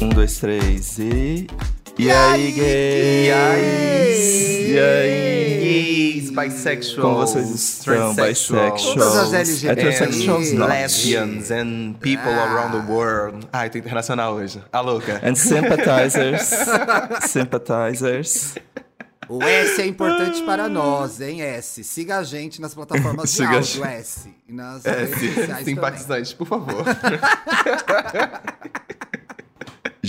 Um, dois, três e. E aí, gays? E aí? E aí? Gays, bisexuals, Como vocês estão, bisexuals? Todas as LGBT. Heterossexuals, não. lesbians and people Ah. around the world. Ai, tô internacional hoje. A louca. And sympathizers. sympathizers. O S é importante para nós, hein, S? Siga a gente nas plataformas de áudio. S. E nas É, redes sociais também. simpatizantes, por favor.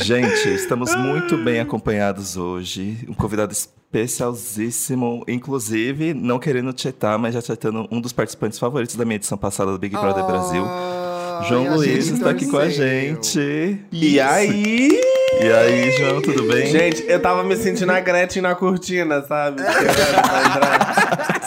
Gente, estamos muito bem acompanhados hoje. Um convidado especialíssimo, inclusive, não querendo tietar, mas já tietando um dos participantes favoritos da minha edição passada do Big Brother Brasil. Ai, João Luiz está aqui com a gente. E aí? E aí, João, tudo bem? Gente, eu tava me sentindo a Gretchen na cortina, sabe?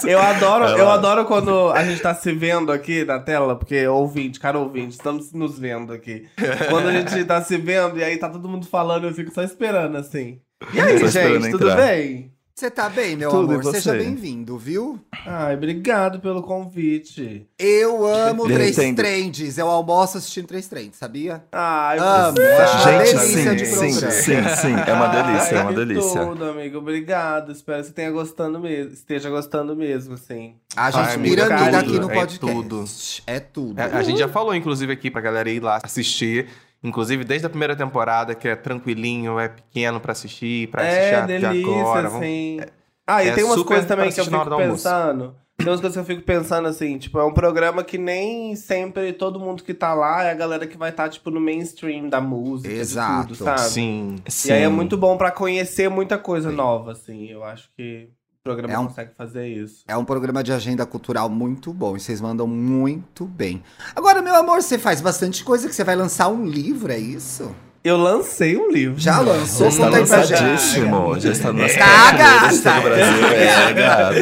Eu adoro, eu adoro quando a gente tá se vendo aqui na tela, porque ouvinte, cara ouvinte, estamos nos vendo aqui. Quando a gente tá se vendo e aí tá todo mundo falando, eu fico só esperando assim. E aí, gente, tudo entrar. bem? Você tá bem, meu Tudo, amor? Seja bem-vindo, viu? Ai, obrigado pelo convite. Eu amo Eu Três entendo. Trends. Eu almoço assistindo Três Trends, sabia? Ai, Amo, você- acho uma Gente, delícia sim, de sim, sim, sim, é uma delícia, é uma Ai, delícia. Tudo, amigo. Obrigado. Espero que você tenha gostando mesmo, esteja gostando mesmo, sim. A gente Ai, piramida é aqui tudo, no é podcast. tudo. É tudo. A, a gente já falou, inclusive, aqui pra galera ir lá assistir. Inclusive, desde a primeira temporada, que é tranquilinho, é pequeno pra assistir, pra assistir É, a- de delícia, agora. Vamos- assim. Ah, e é tem umas coisas também que eu assistir fico pensando. Tem umas coisas que eu fico pensando assim, tipo, é um programa que nem sempre todo mundo que tá lá é a galera que vai estar, tipo, no mainstream da música, Exato. de tudo, sabe? Sim. E aí é muito bom pra conhecer muita coisa Sim. nova, assim. Eu acho que programa É um- consegue fazer isso. É um programa de agenda cultural muito bom e vocês mandam muito bem. Agora, meu amor, você faz bastante coisa que você vai lançar um livro, é isso? Eu lancei um livro. Já lançou? Já está lançadíssimo. Já está nas Tá, prateleiras gata. do Brasil. É, gata.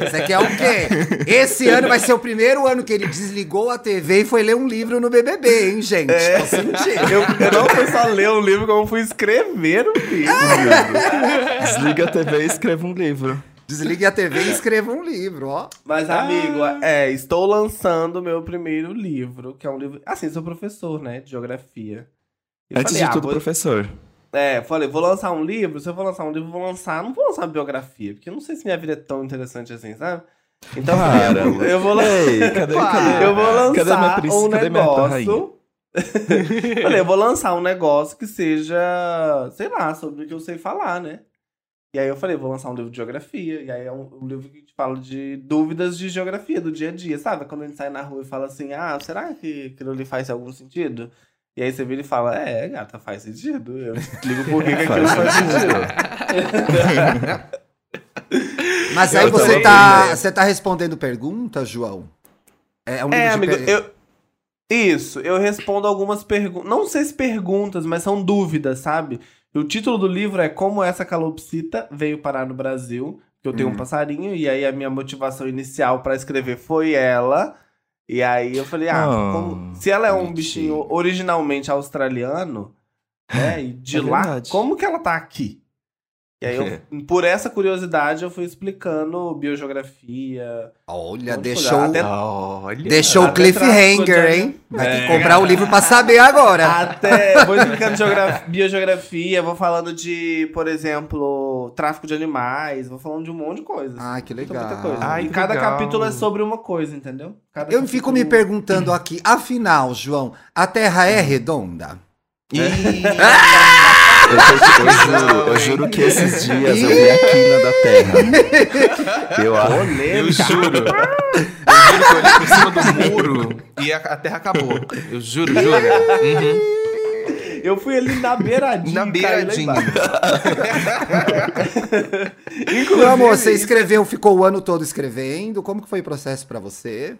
É. Você quer o quê? Esse ano vai ser o primeiro ano que ele desligou a TV e foi ler um livro no BBB, hein, gente? Sentindo. Eu, eu não fui só ler um livro, como fui escrever um livro. Desliga a TV e escreva um livro. Desligue a TV e escreva um livro, ó. Mas, amigo, é, estou lançando o meu primeiro livro, que é um livro. Assim, sou professor, né? De geografia. E Antes falei, de ah, tudo, vou- professor. É, falei, vou lançar um livro. Se eu for lançar um livro, vou lançar. Não vou lançar uma biografia, porque eu não sei se minha vida é tão interessante assim, sabe? Então, eu Para, eu vou- eu vou lançar. Ei, cadê, cadê? Eu vou lançar Cadê minha princesa? um Cadê minha rainha? negócio. Falei, eu vou lançar um negócio que seja, sei lá, sobre o que eu sei falar, né? E aí eu falei, vou lançar um livro de geografia. E aí é um, um livro que te fala de dúvidas de geografia do dia a dia, sabe? Quando a gente sai na rua e fala assim, ah, será que aquilo ali faz algum sentido? E aí você vira e fala, é, gata, faz sentido. Eu explico por que, que aquilo faz sentido. Mas aí Eu você tá, né? você tá respondendo perguntas, João? É um É, livro de amigo, per- eu. Isso, eu respondo algumas perguntas. Não sei se perguntas, mas são dúvidas, sabe? O título do livro é Como essa calopsita veio parar no Brasil. Que eu tenho Hum. um passarinho, e aí a minha motivação inicial pra escrever foi ela. E aí eu falei, ah, Oh, como- se ela é um bichinho originalmente australiano, né? E de É lá, como que ela tá aqui? E aí, eu, por essa curiosidade, eu fui explicando biogeografia, Olha, deixou, até- Olha. deixou o cliffhanger, de- hein? Vai ter que É. comprar o livro pra saber agora. Até vou explicando geografia, biogeografia, vou falando de, por exemplo, tráfico de animais, vou falando de um monte de coisas. Ai, que Muita, legal. muita coisa. Ai, e que cada legal. capítulo é sobre uma coisa, entendeu? Cada Eu fico capítulo- me perguntando aqui, afinal, João, a Terra é redonda? Ih, Eu, eu- eu juro, eu juro que esses dias eu vi a quina da Terra. Eu acho. eu juro. Eu juro que eu olhei por cima do muro e a, a terra acabou. Eu juro, juro. Uhum. Eu fui ali na beiradinha. Na beiradinha. Meu amor, você escreveu, ficou o ano todo escrevendo? Como que foi o processo pra você?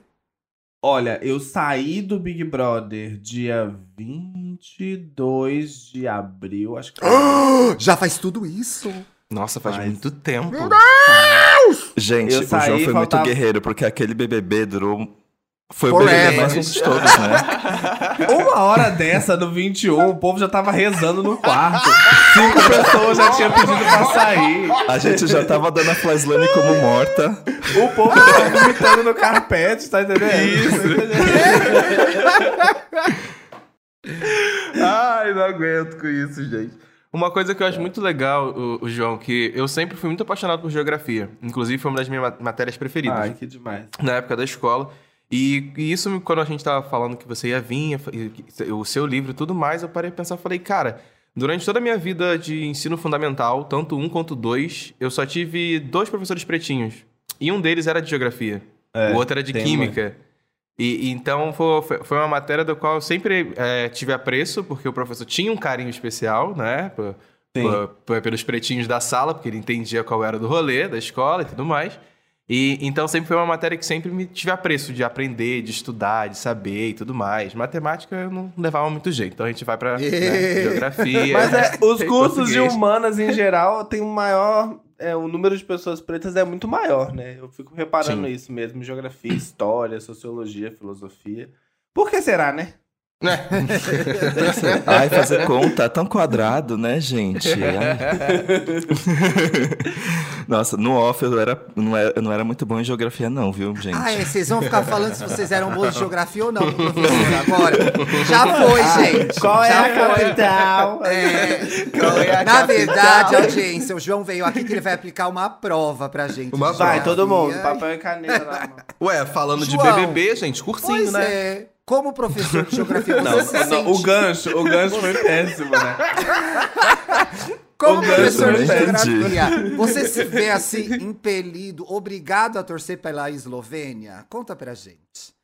Olha, eu saí do Big Brother dia 22 de abril, acho que. Já faz tudo isso? Nossa, faz Mas- muito tempo. Gente, Eu o João foi faltava- muito guerreiro, porque aquele BBB durou. Foi o Forever. BBB mais de todos, né? Uma hora dessa, no 21, o povo já tava rezando no quarto. Cinco pessoas já tinham pedido pra sair. A gente já tava dando a Flyslane como morta. O povo tava vomitando no carpete, tá entendendo? Isso. Ai, não aguento com isso, gente. Uma coisa que eu acho muito legal, o, o João, que eu sempre fui muito apaixonado por geografia. Inclusive, foi uma das minhas ma- matérias preferidas Ai, que demais. na época da escola. E, e isso, quando a gente tava falando que você ia vir, o seu livro e tudo mais, eu parei a pensar, falei, cara, durante toda a minha vida de ensino fundamental, tanto um quanto dois, eu só tive dois professores pretinhos. E um deles era de geografia. É, o outro era de química. E, e então foi, foi- uma matéria da qual eu sempre é, tive apreço, porque o professor tinha um carinho especial, né? por- por- pelos pretinhos da sala, porque ele entendia qual era do rolê, da escola e tudo mais. E então sempre foi uma matéria que sempre me tive apreço de aprender, de estudar, de saber e tudo mais. Matemática eu não levava muito jeito, então a gente vai pra né, geografia. Mas é, os cursos de humanas em geral tem um maior. É, o número de pessoas pretas é muito maior, né? Eu fico reparando Sim. isso mesmo. Geografia, história, sociologia, filosofia. Por que será, né? Ai, fazer conta, tão quadrado, né, gente? Nossa, no off eu, era, não, era, eu não era muito bom em geografia, não, viu, gente? Ah, é, vocês vão ficar falando se vocês eram bons de geografia ou não, pro professor, agora. Já foi, gente. Qual é Já a foi. capital? É, Qual é a na capital? verdade, audiência, o João veio aqui que ele vai aplicar uma prova pra gente. Uma de Vai, todo mundo, papel e caneta. Ué, falando de João. BBB, gente, cursinho, Pois né? é. Como professor de geografia, Não, se não, o gancho, o gancho foi péssimo, né? Como o professor de geografia, você se vê assim, impelido, obrigado a torcer pela Eslovênia? Conta pra gente.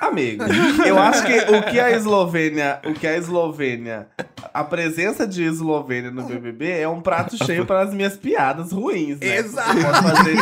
Amigo, eu acho que o que a Eslovênia, o que a Eslovênia, a presença de Eslovênia no BBB é um prato cheio para as minhas piadas ruins, né? Exato. Eu posso fazer,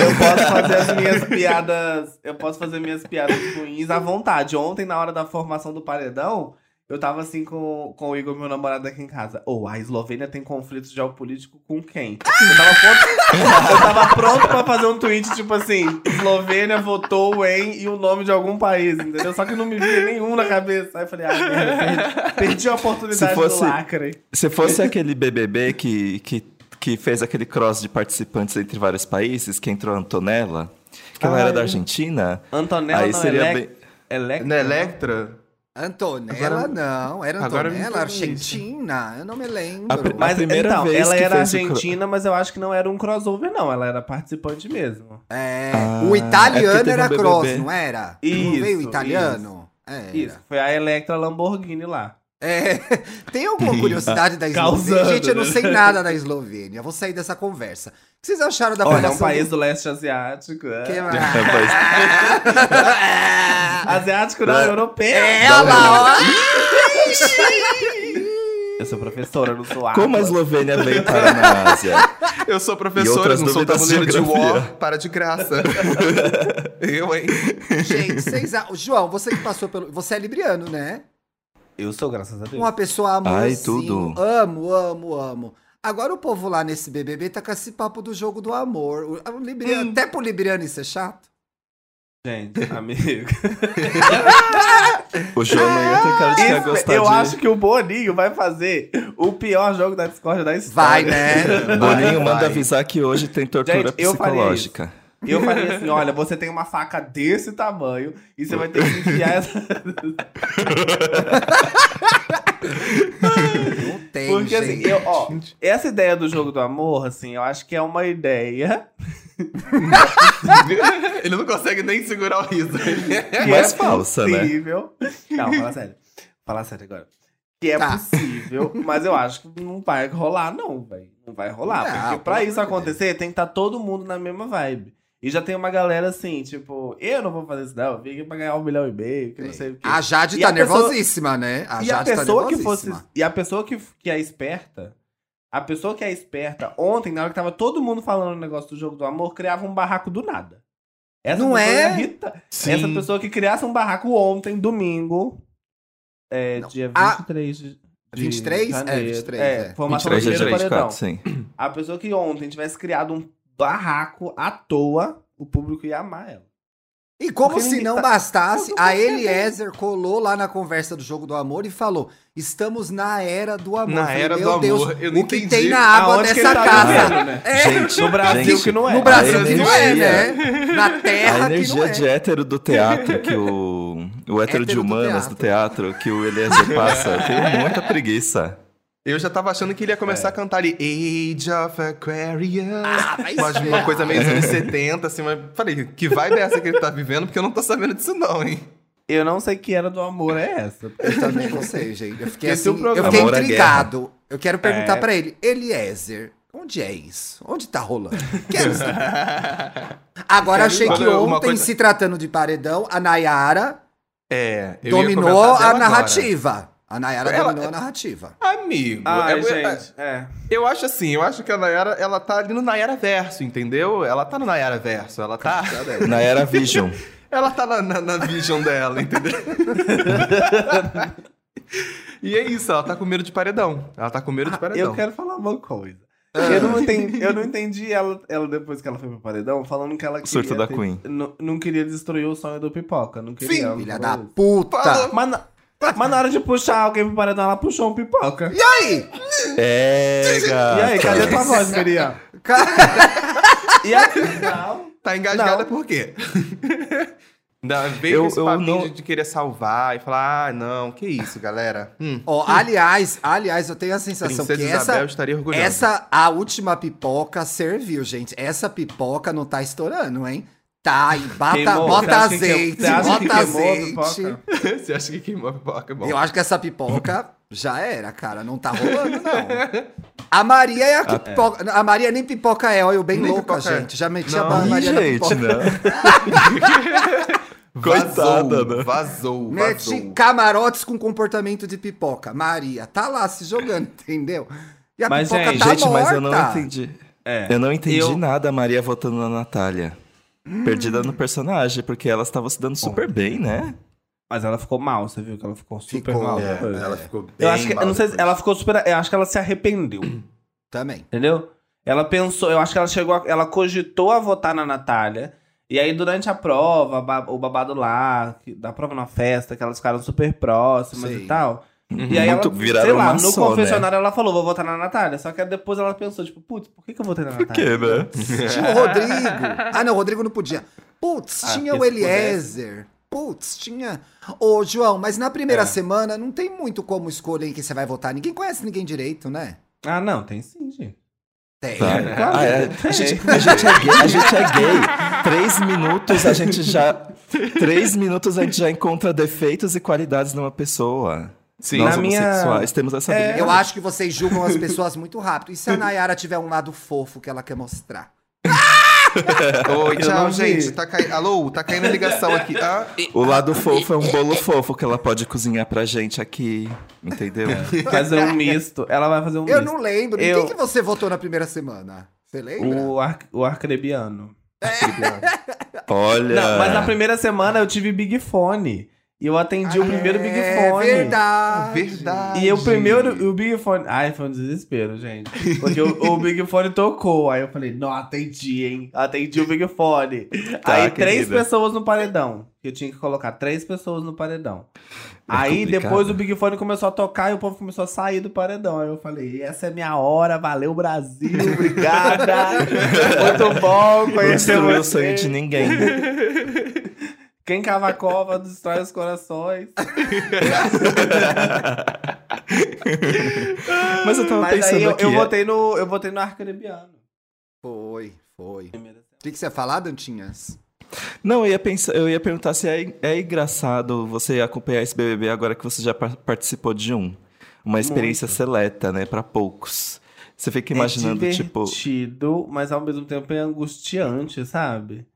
eu posso fazer as minhas piadas, eu posso fazer minhas piadas ruins à vontade. Ontem na hora da formação do paredão, eu tava assim com, com o Igor, meu namorado aqui em casa. Ou a Eslovênia tem conflito geopolítico com quem? Eu tava pronto, eu tava pronto pra fazer um tweet tipo assim: Eslovênia votou em e o nome de algum país, entendeu? Só que não me via nenhum na cabeça. Aí eu falei: ah, merda, perdi, perdi a oportunidade Se fosse- do lacre. Se fosse aquele BBB que, que, que fez aquele cross de participantes entre vários países, que entrou a Antonella, que ela Ah, era da eu- Argentina, Antonella aí seria Elec- bem... Electra? Na Electra? Antonella, Agora- não. Era Antonella, isso. Argentina. Eu não me lembro. A Mas primeira então, vez ela que era argentina, mas eu acho que não era um crossover, não. Ela era participante mesmo. É, Ah, o é italiano teve era um cross, não era? Isso, não veio o italiano? Era. Isso, foi a Electra Lamborghini lá. É, tem alguma curiosidade da Eslovênia? Causando, Gente, eu não né? sei nada da Eslovênia. Vou sair dessa conversa. O que vocês acharam da Olha, é um país do... do leste asiático. É. Que Asiático não, europeu. É, olha lá, ó. Eu sou professora, eu não sou Como a. Eslovênia veio parar na Ásia? Eu sou professora, não sou tabuleiro de war, para de graça. eu, hein? Gente, vocês... a- João, você que passou pelo... Você é libriano, né? Eu sou, graças a Deus. Uma pessoa amorzinho. Ai, tudo. Amo, amo, amo. Agora o povo lá nesse BBB tá com esse papo do jogo do amor. O, o libriano, Hum. Até pro libriano isso é chato. Gente, amigo. O João não ia ter cara de Isso, gostar eu de... acho que o Boninho vai fazer o pior jogo da Discord da história. Vai, né? Boninho Vai, manda vai. avisar que hoje tem tortura Gente, eu faria psicológica. Eu falei assim: olha, você tem uma faca desse tamanho e você vai ter que enfiar essa. Não tem, Porque assim, gente. eu, ó, essa ideia do jogo do amor, assim, eu acho que é uma ideia Ele não consegue nem segurar o riso. que Mas é falsa, né? possível. Não, fala sério. Fala sério agora. Que é Tá. possível, mas eu acho que não vai rolar, não, velho. Não vai rolar. Não, porque pra isso acontecer, tem que estar todo mundo na mesma vibe. E já tem uma galera assim, tipo, eu não vou fazer isso, não. Eu vim aqui pra ganhar um milhão e meio, que não sei o quê. A Jade E tá a pessoa- nervosíssima, né? A e a Jade pessoa tá que fosse. nervosíssima. E a pessoa que, que é esperta. A pessoa que é esperta, ontem, na hora que tava todo mundo falando o negócio do jogo do amor, criava um barraco do nada. Essa Não pessoa é? irritar. Essa pessoa que criasse um barraco ontem, domingo. É, Não. dia A- 23 de. de 23? É, janeiro. 23, É, é. formação do 23 de primeiro janeiro de paredão. 4, sim. A pessoa que ontem tivesse criado um barraco à toa, o público ia amar ela. E como Porque se não tá- bastasse, a Eliezer colou lá na conversa do jogo do amor e falou: estamos na era do amor. Na Eu falei, era Meu do Deus, amor, eu não o que entendi tem na água dessa tá casa? vivendo, né? É, Gente, No Brasil gente, que não é. no Brasil a que não é, energia- né? Na terra A que não energia é. de hétero do teatro que o, o, o hétero de Hétero do humanas do teatro que o Eliezer passa. Eu tenho muita preguiça. Eu já tava achando que ele ia começar a cantar ali Age of Aquarius. Ah, mas uma coisa meio anos 70, assim, mas falei, que vibe é essa que ele tá vivendo? Porque eu não tô sabendo disso, não, hein? Eu não sei que era do amor é essa. Eu também não sei, gente. Eu fiquei Esse é assim, o programa. eu fiquei intrigado. Eu quero perguntar É. pra ele, Eliezer, onde é isso? Onde tá rolando? Quero saber. Agora achei que ontem, coisa- se tratando de paredão, a Nayara É, dominou a dela agora. A Nayara Ela- dominou a narrativa. Amigo, Ai, eu, gente, é. eu acho assim, eu acho que a Nayara, ela tá ali no Nayara Verso, entendeu? Ela tá no Nayara Verso, ela tá... Na era Vision. Ela tá na, na, na vision dela, entendeu? e é isso, ela tá com medo de paredão. Ela tá com medo de paredão. Eu quero falar uma coisa. Eu não entendi, eu não entendi ela, ela depois que ela foi pro paredão, falando que ela queria. Surto da ter- Queen. Não, não queria destruir o sonho do pipoca. Não queria. Filha da isso. puta. Mas mas na hora de puxar alguém pro paredão, ela puxou um pipoca. E aí? É, E gata. aí, cadê tua voz, Miriam? Cara, E afinal. Tá engasgada Não. por quê? Ainda veio Eu- esse eu papinho não- de, de querer salvar e falar, ah, não, que isso, galera. Hum, ó, aliás, aliás, eu tenho a sensação Princesa que Isabel essa, estaria orgulhosa. essa, a última pipoca serviu, gente. Essa pipoca não tá estourando, hein? Tá, e bata, Queimou. bota azeite, que bota azeite. Você acha que queimou a pipoca? Bom. Eu acho que essa pipoca já era, cara. Não tá rolando, não. A Maria é a que pipoca. A Maria nem pipoca é, olha, eu bem Nem louca, é. gente. Já meti Não. a Ih, Maria na gente, pipoca. não. Coitada, vazou, né? Vazou, Mete vazou. camarotes com comportamento de pipoca. Maria, tá lá se jogando, entendeu? E a Mas, pipoca gente, tá Gente, morta. mas eu não entendi. É. Eu não entendi Eu- nada a Maria votando na Natália. Perdida no personagem, porque elas estavam se dando super bem, né? Mas ela ficou mal, você viu que ela ficou super Ficou, mal. é, depois. Ela ficou bem eu acho que, eu mal não sei, se- depois. ela ficou super, eu acho que ela se arrependeu, Também. entendeu? Ela pensou, eu acho que ela chegou, a- ela cogitou a votar na Natália. E aí, durante a prova, ba- o babado lá, que- da prova na festa, que elas ficaram super próximas Sei. e tal. E aí, Muito- ela, viraram sei lá, no só, né? confessionário ela falou, vou votar na Natália. Só que depois ela pensou, tipo, putz, por que, que eu votei na Por Natália? quê, né? Tinha o Rodrigo. Ah, não, o Rodrigo não podia. Putz, Ah, tinha o Eliezer. Putz, tinha. Ô, João, mas na primeira É. semana não tem muito como escolher em quem você vai votar. Ninguém conhece ninguém direito, né? Ah, não, tem sim, gente. Tem. Tá. Claro Ah, é. A, gente, a gente é gay, a gente é gay. Três minutos a gente já. Três minutos a gente já encontra defeitos e qualidades numa pessoa. Sim. Nós Na minha- homossexuais temos essa É. Eu acho que vocês julgam as pessoas muito rápido. E se a Nayara tiver um lado fofo que ela quer mostrar? Oi, tchau, vi. gente. Tá cai... Alô, tá caindo a ligação aqui. Ah, O lado fofo é um bolo fofo que ela pode cozinhar pra gente aqui. Entendeu? Fazer um misto. Ela vai fazer um Eu misto. não lembro. Em Eu- Quem que você votou na primeira semana? Você lembra? O, ar, o arcrebiano. Olha. Não, mas na primeira semana eu tive Big Fone. E eu atendi o primeiro Big É Fone. verdade. verdade. E o primeiro, o Big Fone. Ai, foi um desespero, gente. Porque o, o Big Fone tocou. Aí eu falei, não, atendi, hein? Atendi o Big Fone. Tá, aí três querida. pessoas no paredão. Eu tinha que colocar três pessoas no paredão. É aí complicado. depois o Big Fone começou a tocar e o povo começou a sair do paredão. Aí eu falei, essa é minha hora, valeu Brasil, obrigada. Muito bom Não conhecer destruiu o sonho de ninguém. Quem cava a cova destrói os corações. Mas eu tava Mas pensando aí eu, aqui. eu é- votei no, eu votei no Arcrebiano. Foi, foi. O que, que você ia falar, Dantinhas? Não, eu ia, pensar, eu ia perguntar se é, é engraçado você acompanhar esse BBB agora que você já par- participou de um. Uma experiência Muito. seleta, né, pra poucos. Você fica imaginando, é tipo. divertido, mas ao mesmo tempo é angustiante, sabe?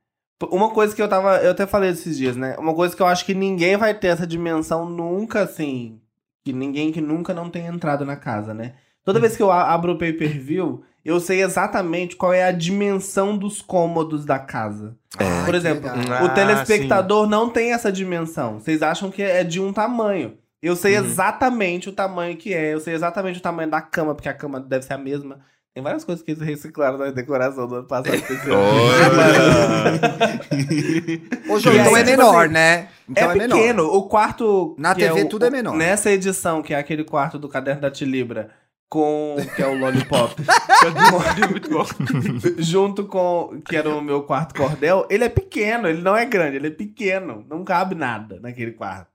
Uma coisa que eu tava. Eu até falei esses dias, né? Uma coisa que eu acho que ninguém vai ter essa dimensão nunca, assim. Que ninguém que nunca não tenha entrado na casa, né? Toda vez que eu abro o pay per view, eu sei exatamente qual é a dimensão dos cômodos da casa. Ai, Por que exemplo, legal. Ah, o telespectador não tem essa dimensão. Vocês acham que é de um tamanho. Eu sei Uhum. exatamente o tamanho que é. Eu sei exatamente o tamanho da cama, porque a cama deve ser a mesma. Tem várias coisas que eles reciclaram na decoração do ano passado. João, E então é tipo menor, assim, né? Então é, pequeno. O quarto. Na TV o- tudo é menor. Nessa edição, que é aquele quarto do Caderno da Tilibra, com. que é o Lollipop. Junto com. que era o meu quarto cordel. Ele é pequeno, ele não é grande, ele é pequeno. Não cabe nada naquele quarto.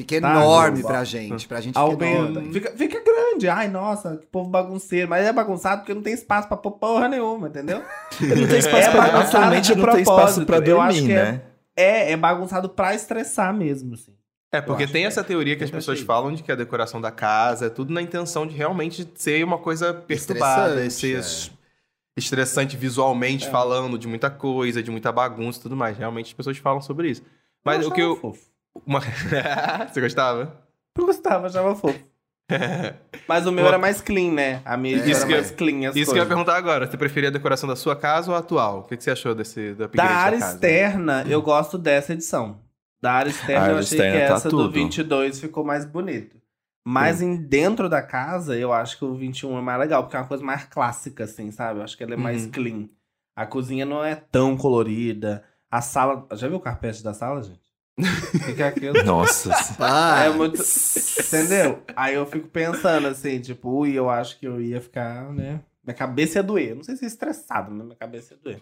Fica Tá, enorme pra gente. Pra gente Ao fica fica, fica grande. Ai, nossa, que povo bagunceiro. Mas é bagunçado porque não tem espaço pra pôr porra nenhuma, entendeu? Não tem espaço É pra, atualmente de não tem espaço pra dormir, é- né? É, é bagunçado pra estressar mesmo, assim. É, porque tem essa teoria que as pessoas achei. falam de que a decoração da casa é tudo na intenção de realmente ser uma coisa perturbada, Estressante, ser estressante visualmente É. falando de muita coisa, de muita bagunça e tudo mais. Realmente as pessoas falam sobre isso. Mas o que eu. Fofo. Uma... Você gostava? Eu gostava, achava fofo. Mas o meu era mais clean, né? A minha Isso era que eu- mais clean as Isso que eu ia coisas. perguntar agora. Você preferia a decoração da sua casa ou a atual? O que que você achou desse do upgrade Da área casa? externa, eu gosto dessa edição. Da área externa, área eu achei externa que tá essa do tudo. 22 ficou mais bonito. Mas em dentro da casa, eu acho que o 21 é mais legal, porque é uma coisa mais clássica, assim, sabe? Eu acho que ela é mais Uhum. clean. A cozinha não é tão colorida. A sala. Já viu o carpete da sala, gente? É aquilo? Nossa. Ah, É muito. Entendeu? Aí eu fico pensando assim, tipo, ui, eu acho que eu ia ficar, né? Minha cabeça ia doer. Não sei se é estressado, mas minha cabeça ia doer.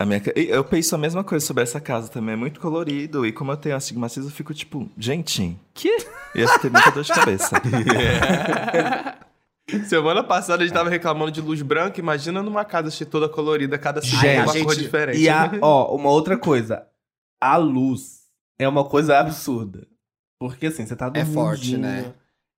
A minha, eu penso a mesma coisa sobre essa casa também. É muito colorido. E como eu tenho astigmatismo, eu fico tipo, gente, que? Ia ter muita dor de cabeça. Semana passada a gente tava reclamando de luz branca. Imagina numa casa cheia toda colorida, cada segundo Gente, uma a cor gente- diferente. E a, ó, uma outra coisa. A luz é uma coisa absurda. Porque assim, você tá É dormindo. forte, né?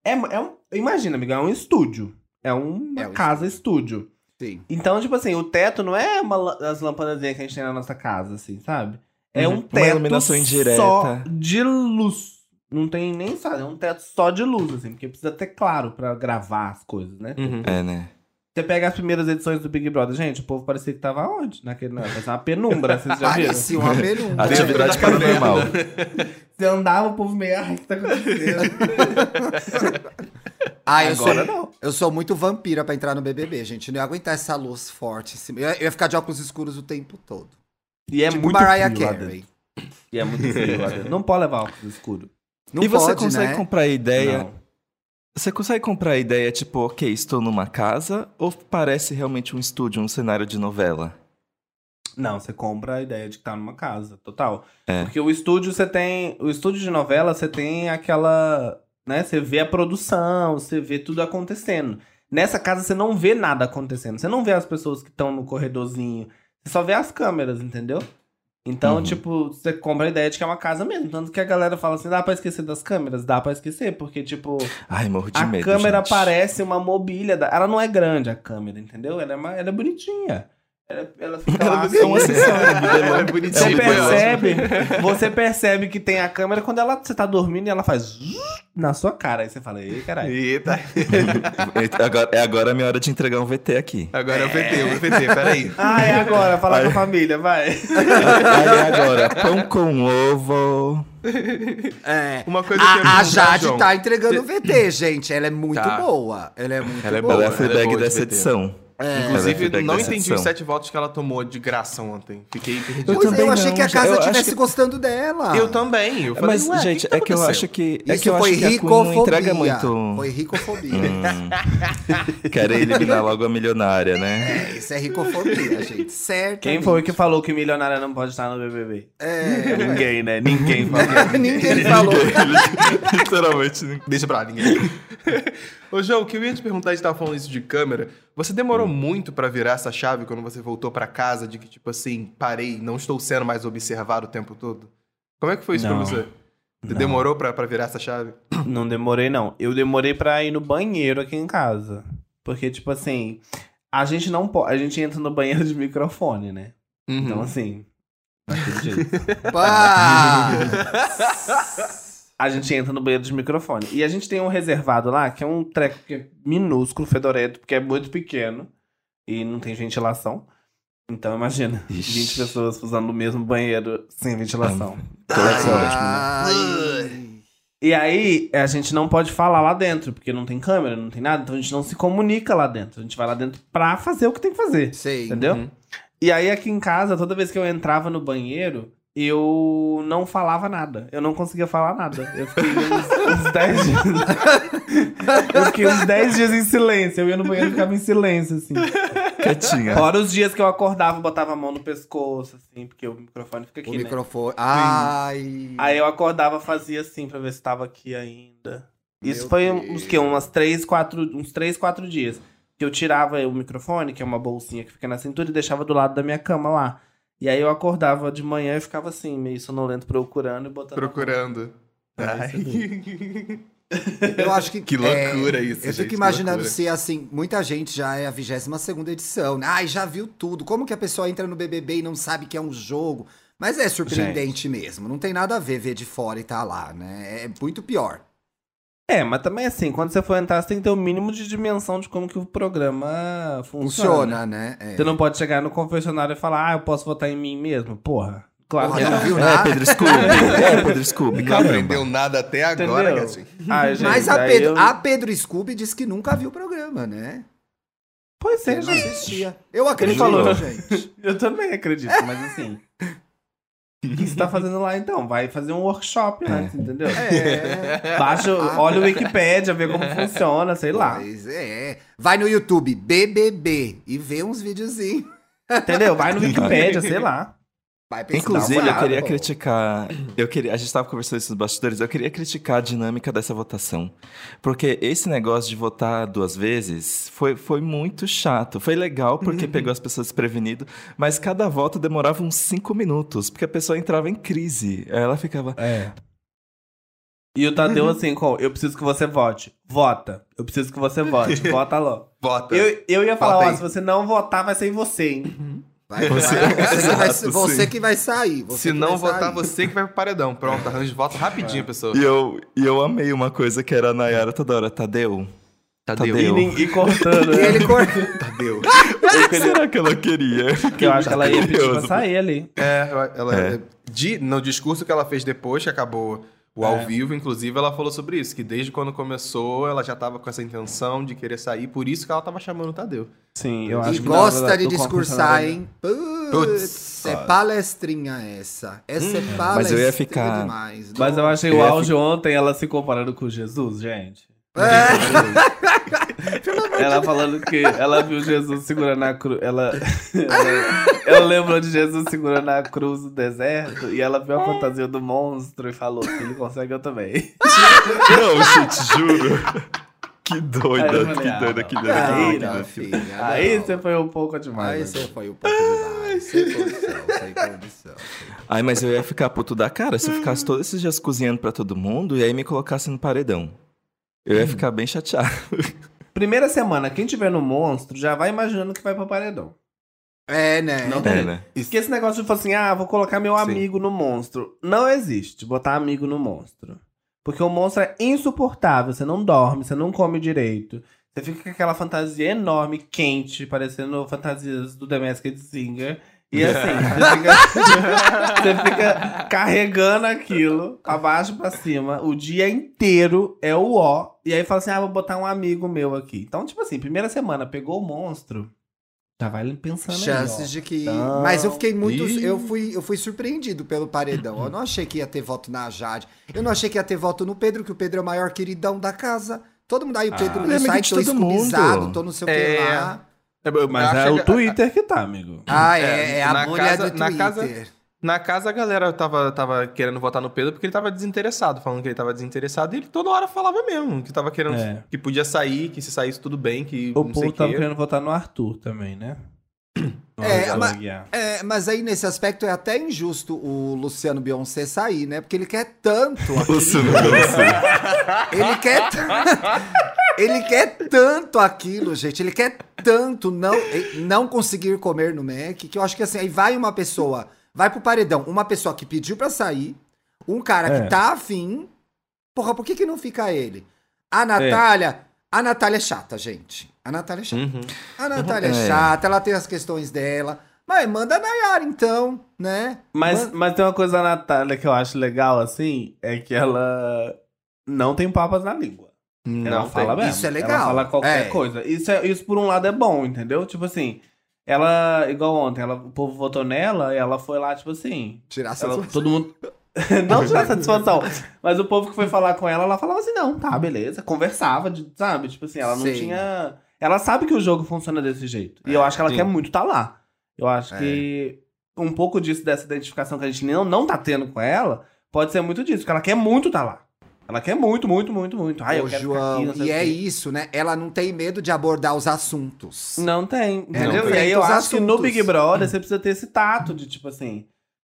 É, é um, imagina, amigo, é um estúdio. É uma É um casa estúdio. sim. Então, tipo assim, o teto não é uma, as lâmpadas que a gente tem na nossa casa, assim, sabe? É Uhum. um Uma teto iluminação indireta. só de luz. Não tem nem, sabe? É um teto só de luz, assim, porque precisa ter claro pra gravar as coisas, né? Uhum. É, né? Você pega as primeiras edições do Big Brother, gente, o povo parecia que tava onde? Naquele negócio. Parecia uma penumbra, vocês já viram? Parecia uma penumbra. Atividade paranormal. Você andava, o povo meio, ai, o que tá acontecendo? Ah, eu sou, Agora não. eu sou muito vampira pra entrar no BBB, gente. Eu não ia aguentar essa luz forte. em cima. Eu ia, eu ia ficar de óculos escuros o tempo todo. E é tipo muito Mariah frio lá Carey. dentro. E é muito frio lá dentro. Não pode levar óculos escuro. Não e você pode, consegue né? comprar a ideia. Não. Você consegue comprar a ideia, tipo, ok, estou numa casa, ou parece realmente um estúdio, um cenário de novela? Não, você compra a ideia de que tá numa casa, total. É. Porque o estúdio você tem. O estúdio de novela, você tem aquela. Né? Você vê a produção, você vê tudo acontecendo. Nessa casa você não vê nada acontecendo. Você não vê as pessoas que estão no corredorzinho. Você só vê as câmeras, entendeu? Então, Uhum. tipo, você compra a ideia de que é uma casa mesmo. Tanto que a galera fala assim: dá pra esquecer das câmeras? Dá pra esquecer, porque, tipo, Ai, morro de a medo, câmera gente. parece uma mobília. Da... Ela não é grande, a câmera, entendeu? Ela é, uma... ela é bonitinha. Ela, ela fica lá É assim. É bonitinho. Você É um percebe, você percebe que tem a câmera quando ela, você tá dormindo e ela faz na sua cara. Aí você fala, ei, caralho. Eita. agora, é agora a minha hora de entregar um VT aqui. Agora é o PT, o PT, peraí. Ah, é agora, falar com a família, vai. Aí agora, pão com ovo. É. Uma coisa que eu A, a perguntar, Jade João. tá entregando o VT, gente. Ela é muito Tá. boa. Ela é muito Ela é boa. Ela é a é de dessa VT. edição. É. É Inclusive, não entendi edição. os sete votos que ela tomou de graça ontem. Fiquei perdido. Eu Pois é, também eu achei não, que a já- casa estivesse que- gostando dela. Eu também. Eu falei, Mas, gente, o que é que eu acho que. É Isso que eu foi acho que ricofobia. não entrega muito. Foi ricofobia. Hum, querem eliminar logo a milionária, né? É, isso é ricofobia, gente. Certo. Quem foi que falou que milionária não pode estar no BBB? É. Ninguém, né? Ninguém falou. Ninguém falou. Literalmente. Deixa pra lá, ninguém. Ô, João, o que eu ia te perguntar, a gente tava falando isso de câmera. Você demorou muito pra virar essa chave quando você voltou pra casa, de que, tipo assim, parei, não estou sendo mais observado o tempo todo? Como é que foi isso Não. pra você? Você Não. demorou pra, pra virar essa chave? Não demorei, não. Eu demorei pra ir no banheiro aqui em casa. Porque, tipo assim, a gente não pode. A gente entra no banheiro de microfone, né? Uhum. Então, assim. Daquele jeito. Pá! a gente entra no banheiro de microfone. E a gente tem um reservado lá, que é um treco que é minúsculo, fedorento, porque é muito pequeno. E não tem ventilação. Então, imagina, Ixi. 20 pessoas usando o mesmo banheiro sem ventilação. Ai. E aí, a gente não pode falar lá dentro, porque não tem câmera, não tem nada, então a gente não se comunica lá dentro. A gente vai lá dentro pra fazer o que tem que fazer. Sei. Entendeu? Uhum. E aí, aqui em casa, toda vez que eu entrava no banheiro, eu não falava nada. Eu não conseguia falar nada. Eu fiquei uns, uns 10 dias. Eu fiquei uns 10 dias em silêncio. Eu ia no banheiro e ficava em silêncio, assim. Quietinha. Fora os dias que eu acordava e botava a mão no pescoço, assim, porque o microfone fica aqui, O né? microfone. Ai. Aí eu acordava fazia assim pra ver se tava aqui ainda. Isso Meu foi Deus. uns que umas 3, 4, uns 3, 4 dias. Que eu tirava o microfone, que é uma bolsinha que fica na cintura, e deixava do lado da minha cama lá. E aí eu acordava de manhã e ficava assim, meio sonolento, procurando e botando. Procurando. Ai. Eu acho que. Que loucura isso, Eu gente, fico que imaginando se, assim, muita gente já é a 22 edição. né? Ai, já viu tudo. Como que a pessoa entra no BBB e não sabe que é um jogo? Mas é surpreendente mesmo. Não tem nada a ver ver de fora e tá lá, né? É muito pior. É, mas também assim, quando você for entrar, você tem que ter o mínimo de dimensão de como que o programa funciona. Funciona, né? É. Você não pode chegar no confessionário e falar, ah, eu posso votar em mim mesmo? Porra. Claro Porra, que não viu É, nada. Pedro Scooby. É, Pedro Scooby. Não aprendeu nada até agora, gatinho. Gente, Mas a Pedro, eu- a Pedro Scooby disse que nunca viu o programa, né? Pois é, Ele não gente. assistia. Eu acredito, falou. gente. Eu também acredito, mas assim. O que você tá fazendo lá então? Vai fazer um workshop antes, entendeu? É. Baixa, olha o Wikipedia, vê como funciona, sei lá. Pois é. Vai no YouTube, BBB, e vê uns videozinhos. Entendeu? Vai no Wikipedia, sei lá. Inclusive, eu queria pô. criticar. Eu queria, a gente estava conversando isso nos bastidores. Eu queria criticar a dinâmica dessa votação. Porque esse negócio de votar duas vezes foi, foi muito chato. Foi legal porque pegou as pessoas desprevenidas, mas cada voto demorava uns cinco minutos, porque a pessoa entrava em crise. Aí Ela ficava. É. E o Tadeu, assim, com, eu preciso que você vote. Vota. Eu preciso que você vote. Vota logo. Bota. Eu, eu ia falar, Vota ó, se você não votar, vai ser em você, hein? Vai, Você- vai, você, que vai, Exato, você que vai sair. você Se não votar, sair. você que vai pro paredão. Pronto, arranjo voto rapidinho, pessoa. E eu, e eu amei uma coisa que era a Nayara toda hora. Tadeu. Tadeu. E, Tadeu. nin- e cortando. E né? ele cor... Tadeu. O que será que ela queria? Que eu acho que ela ia pedir pra sair ali. É, ela, É. de- no discurso que ela fez depois, que acabou o ao É. vivo, inclusive, ela falou sobre isso, que desde quando começou, ela já tava com essa intenção de querer sair, por isso que ela tava chamando o Tadeu. Sim, eu acho E que gosta de discursar, hein? Putz, é palestrinha essa. Essa é palestrinha Mas eu ia ficar- demais. Mas eu achei Eu o auge ontem ela se comparando com Jesus, gente. É. Ela falando que ela viu Jesus segurando a cruz. Ela, ela, ela lembrou de Jesus segurando a cruz no deserto e ela viu a fantasia do monstro e falou: se ele consegue, eu também. Não, gente, juro. Que doida, falei, que ah, doida, não. que doida. Não, Aí, não. filha, Aí não. você foi um pouco demais. Aí né? você foi um pouco demais. Sem condição, sem condição. Ai, mas eu ia ficar puto da cara se eu ficasse todos esses dias cozinhando pra todo mundo e aí me colocasse no paredão. Eu ia ficar bem chateado. Primeira semana, quem tiver no monstro já vai imaginando que vai pra paredão. É, né? Não É, tem. né? Porque esse negócio de falar assim, ah, vou colocar meu Sim. amigo no monstro. Não existe botar amigo no monstro. Porque o monstro é insuportável. Você não dorme, você não come direito. Você fica com aquela fantasia enorme, quente, parecendo fantasias do The Masked Singer. E assim, você fica, você fica carregando aquilo pra baixo pra cima o dia inteiro, é o ó. E aí fala assim: ah, vou botar um amigo meu aqui. Então, tipo assim, primeira semana pegou o monstro, já vai pensando aí, ó. Chances de que. Então- Mas eu fiquei muito. Ih. Eu fui, eu fui surpreendido pelo paredão. Eu não achei que ia ter voto na Jade. Eu não achei que ia ter voto no Pedro, que o Pedro é o maior queridão da casa. Todo mundo aí, o Pedro no site, de tô todo mundo. escubizado, tô não sei o que É. lá. Mas é o Twitter que tá, amigo. Ah, é, É, é a na bolha casa- do na Twitter. casa- Na casa a galera tava, tava querendo votar no Pedro porque ele tava desinteressado, falando que ele tava desinteressado e ele toda hora falava mesmo que tava querendo É. que podia sair, que se saísse tudo bem, que O não sei povo tava querendo votar no Arthur também, né? É, mas-. É, mas aí nesse aspecto é até injusto o Luciano Beyoncé sair, né? Porque ele quer tanto. aquilo. Luciano Beyoncé. Ele quer. t- ele quer tanto aquilo, gente. Ele quer tanto não, não conseguir comer no Mac que eu acho que assim, aí vai uma pessoa, vai pro paredão, uma pessoa que pediu pra sair, um cara É. que tá afim. Porra, por que, que não fica ele? A Natália. A Natália é chata, gente. A Natália é chata. Uhum. A Natália é É. chata, ela tem as questões dela. Mas manda a Nayara, então, né? Mas, Manda- mas tem uma coisa da Natália que eu acho legal, assim, é que ela não tem papas na língua. Ela Não fala tem. mesmo. Isso é legal. Ela fala qualquer É. coisa. Isso, é, isso, por um lado, é bom, entendeu? Tipo assim, ela, igual ontem, ela, o povo votou nela e ela foi lá, tipo assim. Tirar Ela, todo mundo. não tirar satisfação. Mas o povo que foi falar com ela, ela falava assim: não, tá, beleza. Conversava, de- sabe? Tipo assim, ela não Sim. tinha. Ela sabe que o jogo funciona desse jeito. E eu acho que ela sim. quer muito estar lá. Eu acho É. que um pouco disso, dessa identificação que a gente não, não tá tendo com ela, pode ser muito disso, porque ela quer muito estar lá. Ela quer muito, muito, muito, muito. Ai, eu Ô, quero João, ficar aqui, e é quê. isso, né? Ela não tem medo de abordar os assuntos. Não tem, entendeu? não e tem aí eu os acho que no assuntos. Big Brother você precisa ter esse tato de, tipo assim,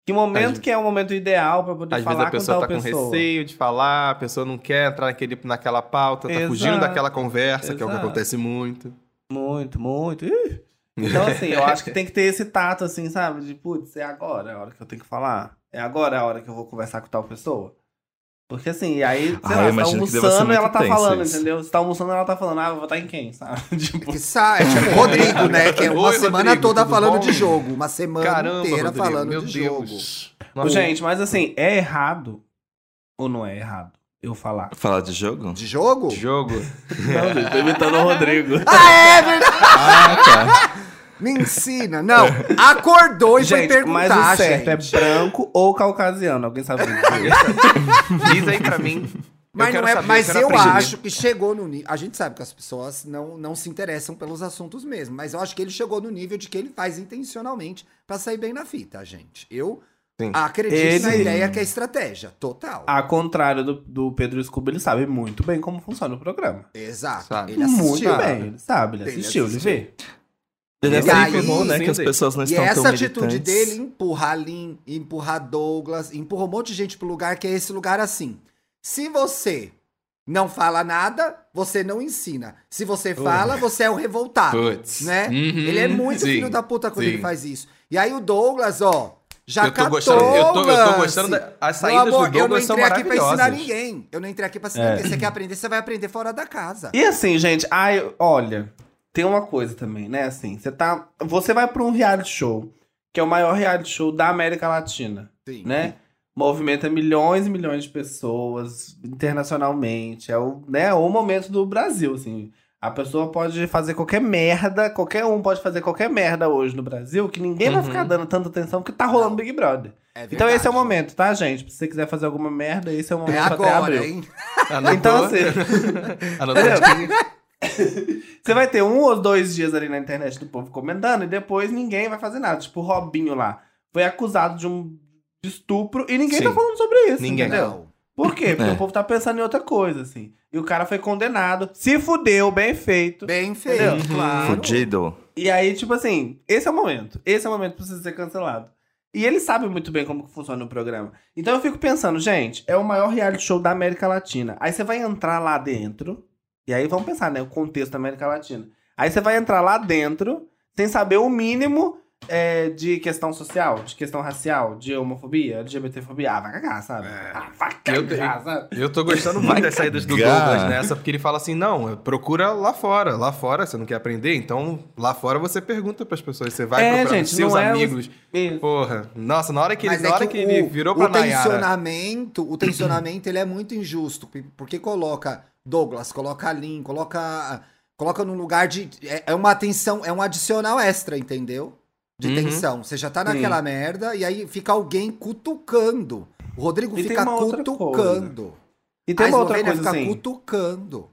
que momento Às- que é o momento ideal pra poder Às falar vezes a pessoa com tá tal com pessoa. receio de falar, a pessoa não quer entrar naquele, naquela pauta, tá Exato. fugindo daquela conversa, que é o que Exato. acontece muito. Muito, muito. Ih. Então, assim, eu acho que tem que ter esse tato, assim, sabe? De, putz, é agora a hora que eu tenho que falar. É agora a hora que eu vou conversar com tal pessoa. Porque, assim, e aí, sei Ah, lá, você tá que almoçando e ela tá falando, isso. entendeu? Você tá almoçando e ela tá falando, ah, vou votar em quem, sabe? tipo, Que sa- é tipo o Rodrigo, né? Que é uma Oi, semana Rodrigo, toda falando bom? de jogo. Uma semana Caramba, inteira Rodrigo, falando meu de Deus. Ô, Nossa. gente, mas assim, é errado ou não é errado eu falar? Falar de jogo? jogo. De jogo? Jogo. Não, gente, tô imitando o Rodrigo. Ah, é verdade! Ah, tá. Me ensina. Não, acordou e foi Gente, mas perguntar, o certo gente. é branco ou caucasiano. Alguém sabe dizer? Diz aí pra mim. Mas, não é, saber, mas eu aprender. acho que chegou no nível. A gente sabe que as pessoas não, não se interessam pelos assuntos mesmo, mas eu acho que ele chegou no nível de que ele faz intencionalmente pra sair bem na fita, gente. Eu Sim. acredito na Ele- ideia que é estratégia, total. A contrário do, do Pedro Scooby, ele sabe muito bem como funciona o programa. Exato. Sabe. Ele assistiu. Muito bem, ele sabe, ele Ele assistiu, ele assistiu. vê. Ele é aí- sempre bom, né? Que as pessoas não E estão essa atitude dele empurra a Lin, empurra a Douglas, empurra um monte de gente pro lugar que é esse lugar assim. Se você não fala nada, você não ensina. Se você fala, você é o revoltado. Putz. Né? Uhum, ele é muito sim, filho da puta quando sim. ele faz isso. E aí o Douglas, ó, já Eu tô catou gostando- eu tô- eu tô gostando da- as Meu saídas do amor, Eu não Douglas entrei aqui pra ensinar ninguém. Eu não entrei aqui pra ensinar É. ninguém. Você quer aprender, você vai aprender fora da casa. E assim, gente, ai, olha, tem uma coisa também, né? Assim, você tá. Você vai pra um reality show, que é o maior reality show da América Latina, Sim. né? Movimenta milhões e milhões de pessoas internacionalmente. É o, né, o momento do Brasil, assim. A pessoa pode fazer qualquer merda, qualquer um pode fazer qualquer merda hoje no Brasil, que ninguém vai Uhum. ficar dando tanta atenção porque tá rolando Não. Big Brother. É Então esse é o momento, tá, gente? Se você quiser fazer alguma merda, esse é o momento É até agora, abril. hein? Anotou? Então, assim, Anotou? Você vai ter um ou dois dias ali na internet do povo comentando e depois ninguém vai fazer nada. Tipo, o Robinho lá foi acusado de um estupro e ninguém tá Sim. falando sobre isso, Ninguém. entendeu? Não. Por quê? Porque É. o povo tá pensando em outra coisa, assim. E o cara foi condenado, se fudeu, bem feito. Bem feito, Entendeu? claro. Fudido. E aí, tipo assim, esse é o momento. Esse é o momento que precisa ser cancelado. E ele sabe muito bem como que funciona o programa. Então eu fico pensando, gente, é o maior reality show da América Latina. Aí você vai entrar lá dentro, e aí vamos pensar, né? O contexto da América Latina. Aí você vai entrar lá dentro, sem saber o mínimo é, de questão social, de questão racial, de homofobia, LGBTfobia. Ah, vai cagar, sabe? Ah, vai Eu- cagar, sabe? Eu tô gostando muito das saídas do. Douglas nessa, porque ele fala assim: não, procura lá fora. Lá fora você não quer aprender, então lá fora você pergunta pras pessoas. Você vai É, procurar gente, seus é os- amigos. Isso. Porra, nossa, na hora que ele, Mas na é hora que, que, o, ele virou pra o Nayara. tensionamento, o tensionamento ele é muito injusto, porque coloca Douglas, coloca Lin, coloca coloca num lugar de é, é uma atenção, é um adicional extra, entendeu? De Uhum. tensão. Você já tá naquela merda e aí fica alguém cutucando. O Rodrigo E fica cutucando. E tem a uma outra coisa fica assim. cutucando.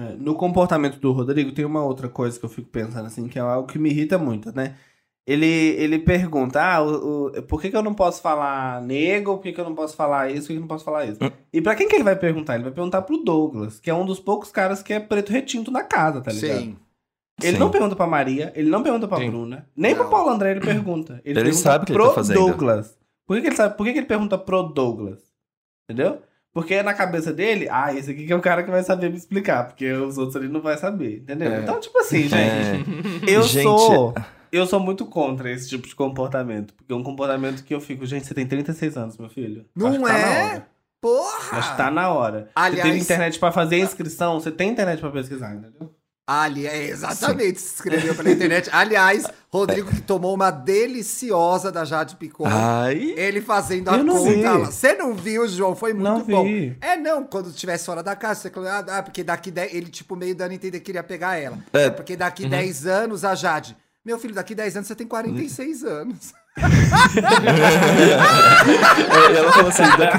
É, No comportamento do Rodrigo, tem uma outra coisa que eu fico pensando assim, que é algo que me irrita muito, né? Ele, ele pergunta, ah, o, o- por que, que eu não posso falar nego? Por que, que eu não posso falar isso? Por que, que eu não posso falar isso? Hum. E pra quem que ele vai perguntar? Ele vai perguntar pro Douglas, que é um dos poucos caras que é preto retinto na casa, tá ligado? Sim. Ele Sim. não pergunta pra Maria, ele não pergunta pra Sim. Bruna, nem Não. pro Paulo André ele pergunta. Ele, Ele pergunta sabe que ele pro tá fazendo. Douglas. Por que, que ele sabe? Por que, que ele pergunta pro Douglas? Entendeu? Porque na cabeça dele, ah, esse aqui que é o cara que vai saber me explicar, porque os outros ali não vai saber, entendeu? É. Então, tipo assim, gente, É. eu Gente. sou eu sou muito contra esse tipo de comportamento, porque é um comportamento que eu fico, gente, você tem 36 anos, meu filho. Não tá é? Porra! Que tá na hora. Você Aliás- teve internet pra fazer a inscrição, você tem internet pra pesquisar, entendeu? Ali, é exatamente, se inscreveu pela internet. Aliás, Rodrigo que tomou uma deliciosa da Jade Picon. Ai. Ele fazendo a conta. Você não viu, João? Foi muito Não bom. vi. É, não, quando estivesse fora da casa, você falou, ah, porque daqui 10, ele, tipo, meio dando a entender que queria pegar ela. É. Porque daqui 10 anos a Jade. Meu filho, daqui 10 anos você tem 46 anos. Ela falou assim, daqui...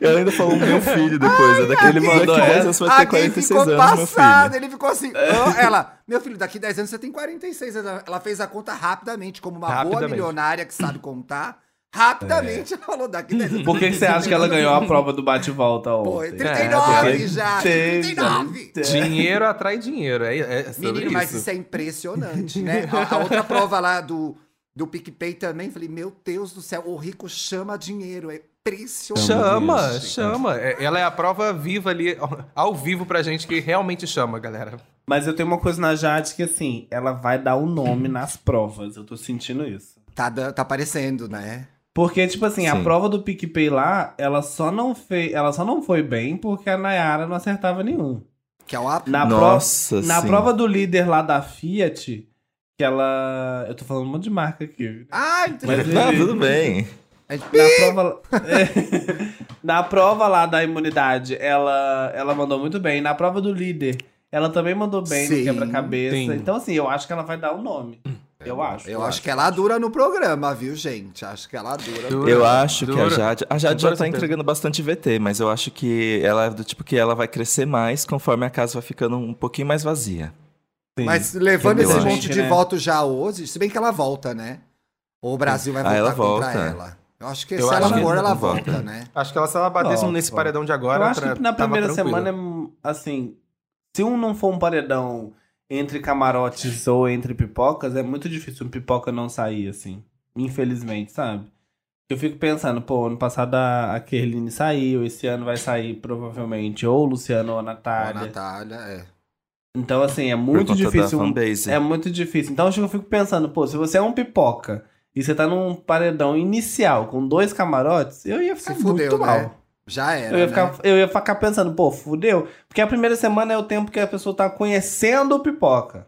ela ainda falou meu filho depois. é daqui, Ele mandou daqui 10 essa. anos você vai ter Alguém 46 ficou anos, meu passado, filho. ele ficou assim. "Ah", ela, meu filho, daqui 10 anos você tem 46 anos. Ela fez a conta rapidamente, como uma boa milionária que sabe contar. Rapidamente ela falou daqui 10 anos. Por que, que você acha que ela ganhou a prova do bate-volta Pô, ontem? 39 porque já, tem, 39. Dinheiro atrai dinheiro. É, é Menino, isso. mas isso é impressionante, né? A, a outra prova lá do, do PicPay também, falei, meu Deus do céu, o rico chama dinheiro, é impressionante. Chama, Deus. chama. É, Ela é a prova viva ali, ao vivo pra gente que realmente chama, galera. Mas eu tenho uma coisa na Jade que, assim, ela vai dar o nome nas provas. Eu tô sentindo isso. Tá, tá aparecendo, né? Porque, tipo assim, a Sim. prova do PicPay lá, ela só não fez. Ela só não foi bem porque a Nayara não acertava nenhum. Que é uma... Na, Nossa, prova, na sim. prova do líder lá da Fiat, que ela. Eu tô falando um monte de marca aqui. Ah, entendi. Mas Não, tudo bem. Na prova, É. na prova lá da imunidade, ela, ela mandou muito bem. Na prova do líder, ela também mandou bem Sim, no quebra-cabeça. Então, assim, eu acho que ela vai dar o nome. Eu acho. Eu acho que ela dura no programa, viu, gente? Acho que ela dura. Dura. Eu acho que a Dura. Jade. A Jade Com já tá entregando bastante VT, mas eu acho que ela é do tipo que ela vai crescer mais conforme a casa vai ficando um pouquinho mais vazia. Sim. Mas levando Eu esse acho. monte de né? voto já hoje, se bem que ela volta, né? Ou o Brasil vai Ah, voltar ela contra volta. ela. Eu acho que Eu se acho ela que for, ela ela volta. volta, né? Acho que ela, se ela batesse Nossa. nesse paredão de eu agora, acho tra- que na primeira tranquilo. semana, é, assim, se um não for um paredão entre camarotes ou entre pipocas, é muito difícil um pipoca não sair, assim. Infelizmente, sabe? Eu fico pensando, pô, ano passado a a Kerline saiu, esse ano vai sair provavelmente ou o Luciano ou a Natália. Natália, é. Então, assim, é muito difícil. Um-. É muito difícil. Então eu fico pensando, pô, se você é um pipoca e você tá num paredão inicial com dois camarotes, eu ia ficar Se fudeu, muito mal. né? Já era. Eu ia, né? ficar, eu ia ficar pensando, pô, fudeu. Porque a primeira semana é o tempo que a pessoa tá conhecendo o pipoca.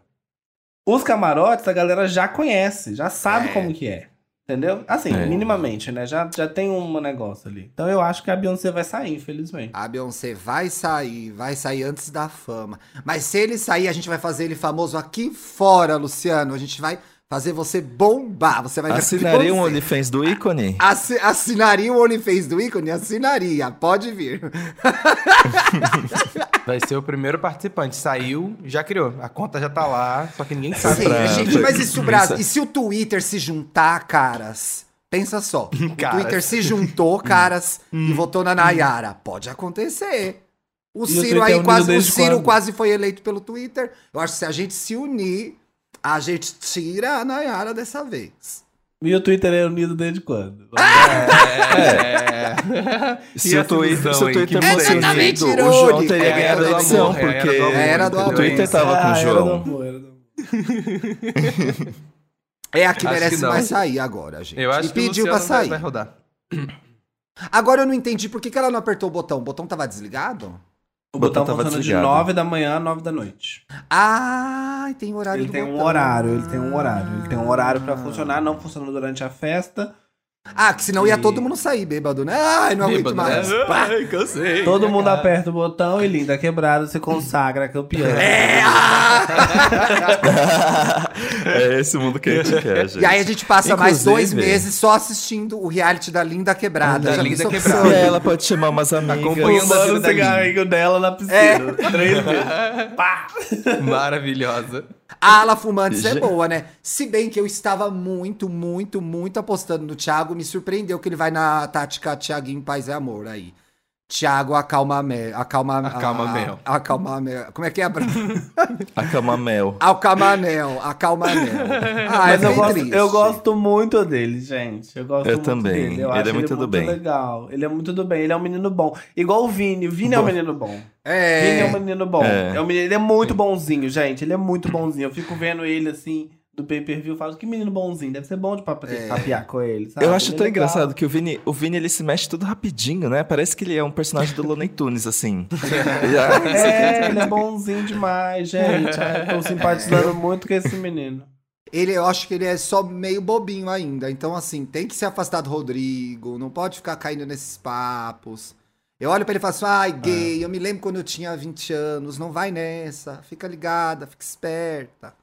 Os camarotes, a galera já conhece, já sabe É. como que é. Entendeu? Assim, É. minimamente, né? Já, já tem um negócio ali. Então eu acho que a Beyoncé vai sair, infelizmente. A Beyoncé vai sair, vai sair antes da fama. Mas se ele sair, a gente vai fazer ele famoso aqui fora, Luciano. A gente vai fazer você bombar. Você vai Assinaria um. OnlyFans do ícone? Assi- assinaria o OnlyFans do ícone? Assinaria, pode vir. Vai ser o primeiro participante. Saiu, já criou. A conta já tá lá, só que ninguém sabe. Sim, pra- gente, mas e se o pra- Brasil. E se o Twitter se juntar, caras? Pensa só. O. Twitter se juntou, caras, e votou na Nayara. Pode acontecer. O o Ciro é aí unido quase. O Ciro quando? quase foi eleito pelo Twitter. Eu acho que se a gente se unir, a gente tira a Nayara dessa vez. E o Twitter é unido desde quando? É. Se o Twitter, se o Twitter que fosse é unido, o João É, teria era ganhado do a eleição, era porque do amor, Era do o amor. Twitter tava com o Ah, era do João. amor, era do amor. É a que Acho merece que mais sair agora, gente. Eu acho e que o pediu vai, sair. vai rodar. Agora eu não entendi por que, que ela não apertou o botão. O botão tava desligado? O botão botão tava funciona de desligado. 9 da manhã a 9 da noite. Ah, tem horário Ele do tem um botão. horário, ele tem um horário. Ele tem um horário pra funcionar, não funciona durante a festa. Ah, que senão ia E- todo mundo sair bêbado, né? Ai, não aguento Bêbado, mais. né? Pá. Ai, cansei. Todo mundo aperta o botão e linda quebrada se consagra campeã. É, ah! é esse o mundo que a gente quer, gente. E aí a gente passa mais dois Inclusive- meses só assistindo o reality da Linda Quebrada. Da Já Linda que Quebrada. E aí ela pode chamar umas amigas. Acompanhando a vida o da cigarrinho dela na piscina. É. Três vezes. Pá! Maravilhosa. A Ala Fumantes é boa, né? Se bem que eu estava muito, muito, muito apostando no Thiago, me surpreendeu que ele vai na tática Thiaguinho Paz e Amor aí. Thiago acalma mel. Acalma, Acalma a- mel. Acalma mel. Como é que é? A Camamel. Alcamanel. Acalmanel. Ah, Mas é eu gosto, triste. eu gosto muito dele, gente. Eu gosto Eu muito também. dele. Eu Ele acho é muito do bem. legal. Ele é muito do bem. Ele é um menino bom. Igual o Vini. O Vini é um Bom. menino bom. Vini É. é um menino bom. É. É um menino- ele é muito bonzinho, gente. Ele é muito bonzinho. Eu fico vendo ele assim, do pay per view, falo que menino bonzinho. Deve ser bom de papi- É. papiar com ele. sabe? Eu acho Ele é tão legal. engraçado que o Vini, o Vini ele se mexe tudo rapidinho, né? Parece que ele é um personagem do Looney Tunes, assim. Já- É, ele é bonzinho demais, gente. É, Tô simpatizando muito com esse menino. Ele, eu acho que ele é só meio bobinho ainda. Então, assim, tem que se afastar do Rodrigo. Não pode ficar caindo nesses papos. Eu olho pra ele e falo assim, ai, gay, eu me lembro quando eu tinha 20 anos. Não vai nessa. Fica ligada, fica esperta.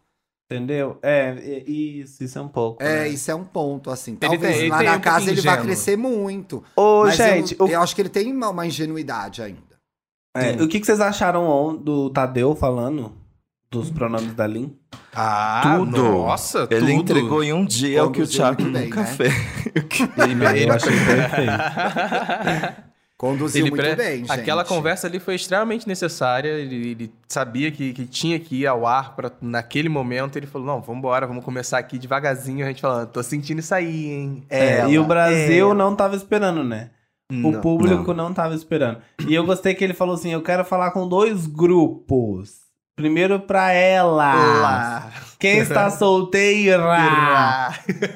Entendeu? É, é, isso, isso é um pouco. É, né? isso é um ponto, assim. Ele Talvez tem- ele lá tem na um casa ele vai crescer muito. Ô, mas gente, eu, o, eu acho que ele tem uma, uma ingenuidade ainda. é, o que, que vocês acharam do Tadeu falando dos pronomes da Lin? Ah, Tudo. Nossa, Ele tudo. entregou em um dia o que o Thiago nunca né? fez. Eu achei perfeito. Conduziu Ele muito pre- bem, gente. Aquela conversa ali foi extremamente necessária. Ele, ele sabia que, que tinha que ir ao ar pra, naquele momento. Ele falou: Não, vamos embora, vamos começar aqui devagarzinho. A gente falando: Tô sentindo isso aí, hein? É, Ela, e o Brasil ela. não tava esperando, né? O Não. público não. tava esperando. E eu gostei que ele falou assim: eu quero falar com dois grupos. Primeiro pra ela. Lá. Quem está solteira?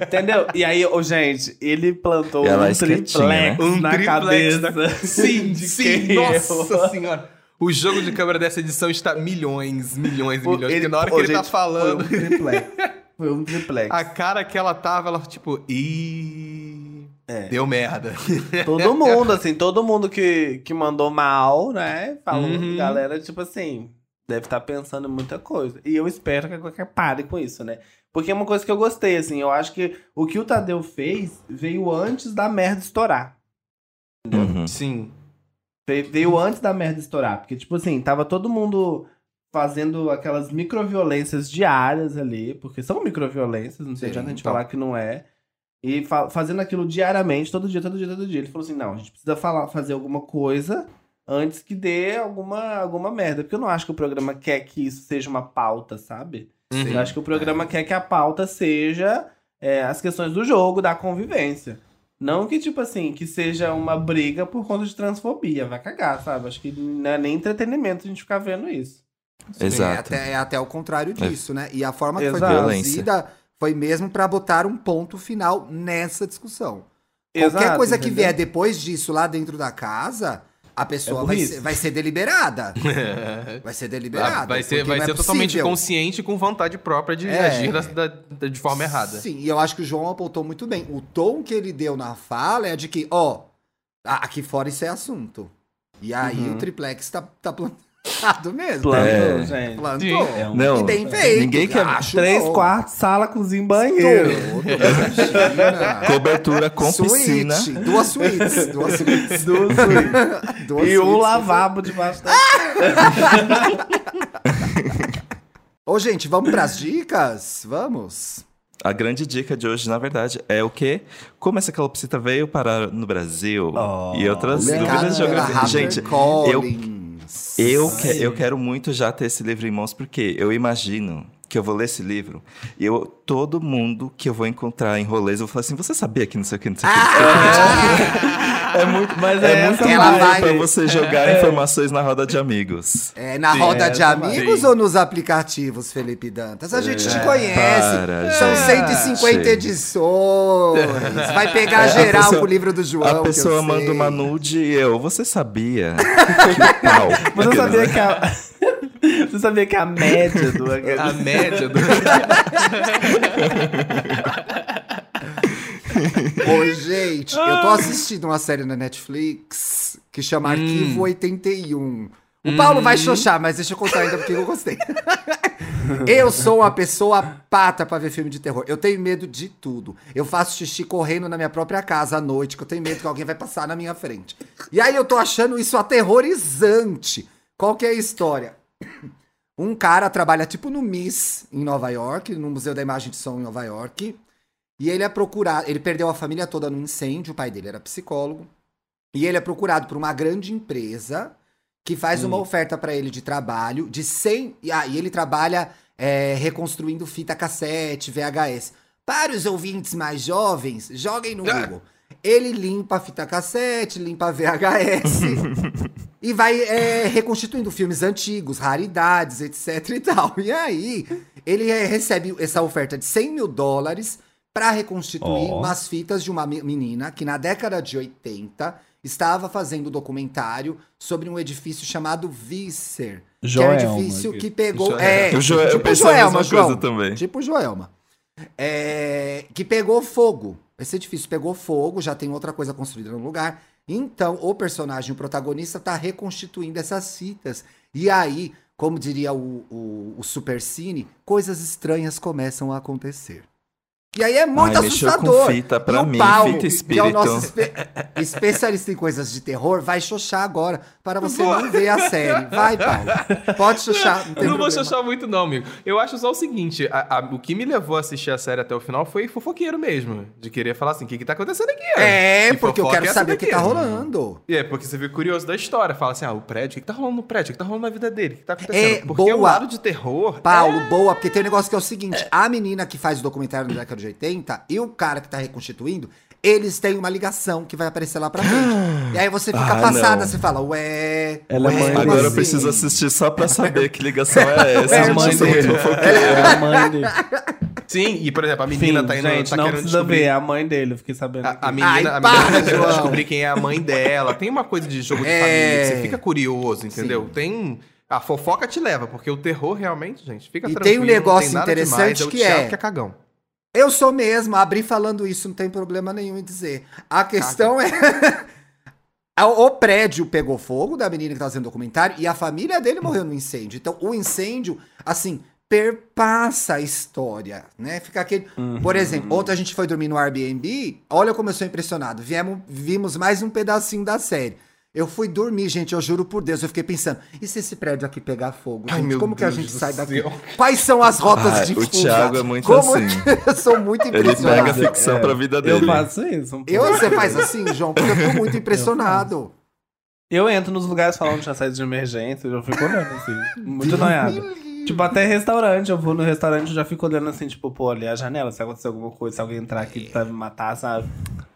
Entendeu? E aí, ô, gente, ele plantou Ela um é triplex né? na triplex cabeça. da- Sim, de sim, quem nossa eu- senhora. O jogo de câmera dessa edição está milhões, milhões e milhões. ele- Porque na hora pô, que ele tá gente, falando, Foi um triplex. Foi um triplex. a cara que ela tava, ela tipo, ih. É. Deu merda. Todo mundo, assim, todo mundo que, que mandou mal, né? Falou, Uhum. galera, tipo assim, deve estar pensando em muita coisa. E eu espero que qualquer pare com isso, né? Porque é uma coisa que eu gostei, assim, eu acho que o que o Tadeu fez veio antes da merda estourar. Uhum. Sim. Ve- Veio antes da merda estourar. Porque, tipo assim, tava todo mundo fazendo aquelas microviolências diárias ali, porque são microviolências, não sei Sim, adianta a gente então. falar que não é. E fa- fazendo aquilo diariamente, todo dia, todo dia, todo dia. Ele falou assim: não, a gente precisa falar, fazer alguma coisa antes que dê alguma, alguma merda. Porque eu não acho que o programa quer que isso seja uma pauta, sabe? Uhum. Eu acho que o programa quer que a pauta seja é, as questões do jogo, da convivência. Não que, tipo assim, que seja uma briga por conta de transfobia. Vai cagar, sabe? Acho que não é nem entretenimento a gente ficar vendo isso. É Exato. até, é até o contrário disso, né? E a forma que foi Exato. conduzida foi mesmo pra botar um ponto final nessa discussão. Qualquer Exato, coisa que entendeu? vier depois disso lá dentro da casa, a pessoa É vai, ser, vai ser deliberada. Vai ser deliberada. vai ser, vai não é ser totalmente possível. consciente com vontade própria de É. agir da- da- de forma errada. Sim, e eu acho que o João apontou muito bem. O tom que ele deu na fala é de que, ó, aqui fora isso é assunto. E aí Uhum. o triplex tá, tá plantado mesmo. Plantou, É. gente. Plantou. É um- Não, E bem feito. ninguém quer acho Três bom. quartos, sala, cozinha banheiro. Cobertura com Suíte, piscina. Duas suítes. Duas suítes. Duas suítes. Duas e um suítes. lavabo debaixo da. Ô, gente, vamos pras dicas? Vamos. A grande dica de hoje, na verdade, é o quê? Como essa calopsita veio parar no Brasil Oh, e outras dúvidas geografia. Gente, eu. Eu, que- eu quero muito já ter esse livro em mãos, porque eu imagino que eu vou ler esse livro e eu, todo mundo que eu vou encontrar em rolês, eu vou falar assim, você sabia que não sei o que, não sei o que, não sei o que. É muito, Mas é é muito Ela vai- pra você jogar informações na roda de amigos. É na Sim, roda é, de amigos vai. ou nos aplicativos, Felipe Dantas? A gente te É, conhece. para, São gente. 150 edições. Vai pegar geral pessoa- com o livro do João. A que eu pessoa sei. manda uma nude e eu, você sabia? que pau. Você sabia que a. Você sabia que a média do. A média do. Ô, gente, eu tô assistindo uma série na Netflix que chama Arquivo 81. O Paulo vai xoxar, mas deixa eu contar ainda porque eu gostei. eu sou uma pessoa pata pra ver filme de terror. Eu tenho medo de tudo. Eu faço xixi correndo na minha própria casa à noite, que eu tenho medo que alguém vai passar na minha frente. E aí eu tô achando isso aterrorizante. Qual que é a história? Um cara trabalha tipo no MIS, em Nova York, no Museu da Imagem de Som em Nova York. E ele é procurado, ele perdeu a família toda no incêndio, o pai dele era psicólogo. E ele é procurado por uma grande empresa que faz uma oferta pra ele de trabalho de 100. E aí ele trabalha é, reconstruindo fita cassete, VHS. Para os ouvintes mais jovens, joguem no Ah. Google. Ele limpa a fita cassete, limpa a VHS e vai é, reconstituindo filmes antigos, raridades, etc e tal. E aí, ele é, recebe essa oferta de 100 mil dólares para reconstituir Ó. umas fitas de uma me- menina que na década de 80 estava fazendo um documentário sobre um edifício chamado Visser. Que é um Joelma, edifício que pegou. Joelma. É, O Joel- eu tipo pensei a Joelma, mesma João. coisa também. Tipo Joelma. É, que pegou fogo. Esse edifício pegou fogo, já tem outra coisa construída no lugar. Então, o personagem, o protagonista, tá reconstituindo essas fitas. E aí, como diria o, o, o Super Cine, coisas estranhas começam a acontecer. E aí é muito Ai, assustador. com fita pra e o mim, Paulo, fita que é o espírito. nosso espe- especialista em coisas de terror, vai xoxar agora para você não ver a série. Vai, Paulo. Pode xoxar, não não vou achar muito, não, amigo. Eu acho só o seguinte: a- a- o que me levou a assistir a série até o final foi fofoqueiro mesmo. De querer falar assim: o que, que tá acontecendo aqui? É, E porque eu quero é saber o que tá rolando. E é, porque você fica curioso da história. Fala assim, ah, o prédio, o que, que tá rolando no prédio? O que tá rolando na vida dele? O que tá acontecendo? É, porque o boa. lado de terror... Paulo, boa, porque tem um negócio que é o seguinte: a menina que faz o documentário da década de 80 e o cara que tá reconstituindo, eles têm uma ligação que vai aparecer lá pra frente. e aí você fica Ah, passada, não. você fala, ué. Ela é ué, mãe como Agora eu assim? preciso assistir só pra saber que ligação é essa. É a gente, mãe eu dele. É a mãe dele. Sim, e por exemplo, a menina Fim, tá indo... gente, tá não querendo precisa descobrir... ver, é a mãe dele, eu fiquei sabendo. A, a menina, Ai, a menina para, tá querendo descobrir quem é a mãe dela. Tem uma coisa de jogo de É. família que você fica curioso, entendeu? Tem... A fofoca te leva, porque o terror realmente, gente, fica E tranquilo. tem um negócio interessante demais, é o que é- que é cagão. Eu sou mesmo, abri falando isso, não tem problema nenhum em dizer. A questão é. O prédio pegou fogo da menina que tá fazendo documentário e a família dele morreu no incêndio. Então, o incêndio, assim, perpassa a história, né? Fica aquele. Por exemplo, ontem a gente foi dormir no Airbnb, olha como eu sou impressionado. Viemos, vimos mais um pedacinho da série. Eu fui dormir, gente, eu juro por Deus, eu fiquei pensando, e se esse prédio aqui pegar fogo? Ai, como que a Deus gente sai daqui? céu. Quais são as rotas Ai, de o fuga? Thiago é muito Como assim. eu sou muito Ele impressionado. pega a ficção pra vida Eu dele. faço isso. um Eu, você faz assim, João? Porque eu tô muito impressionado. Eu entro nos lugares falando que tinha saído de emergência, eu fico olhando assim, muito noiado. Tipo, até restaurante, eu vou no restaurante e já fico olhando assim, tipo, pô, ali a janela, se acontecer alguma coisa, se alguém entrar aqui pra me matar, sabe?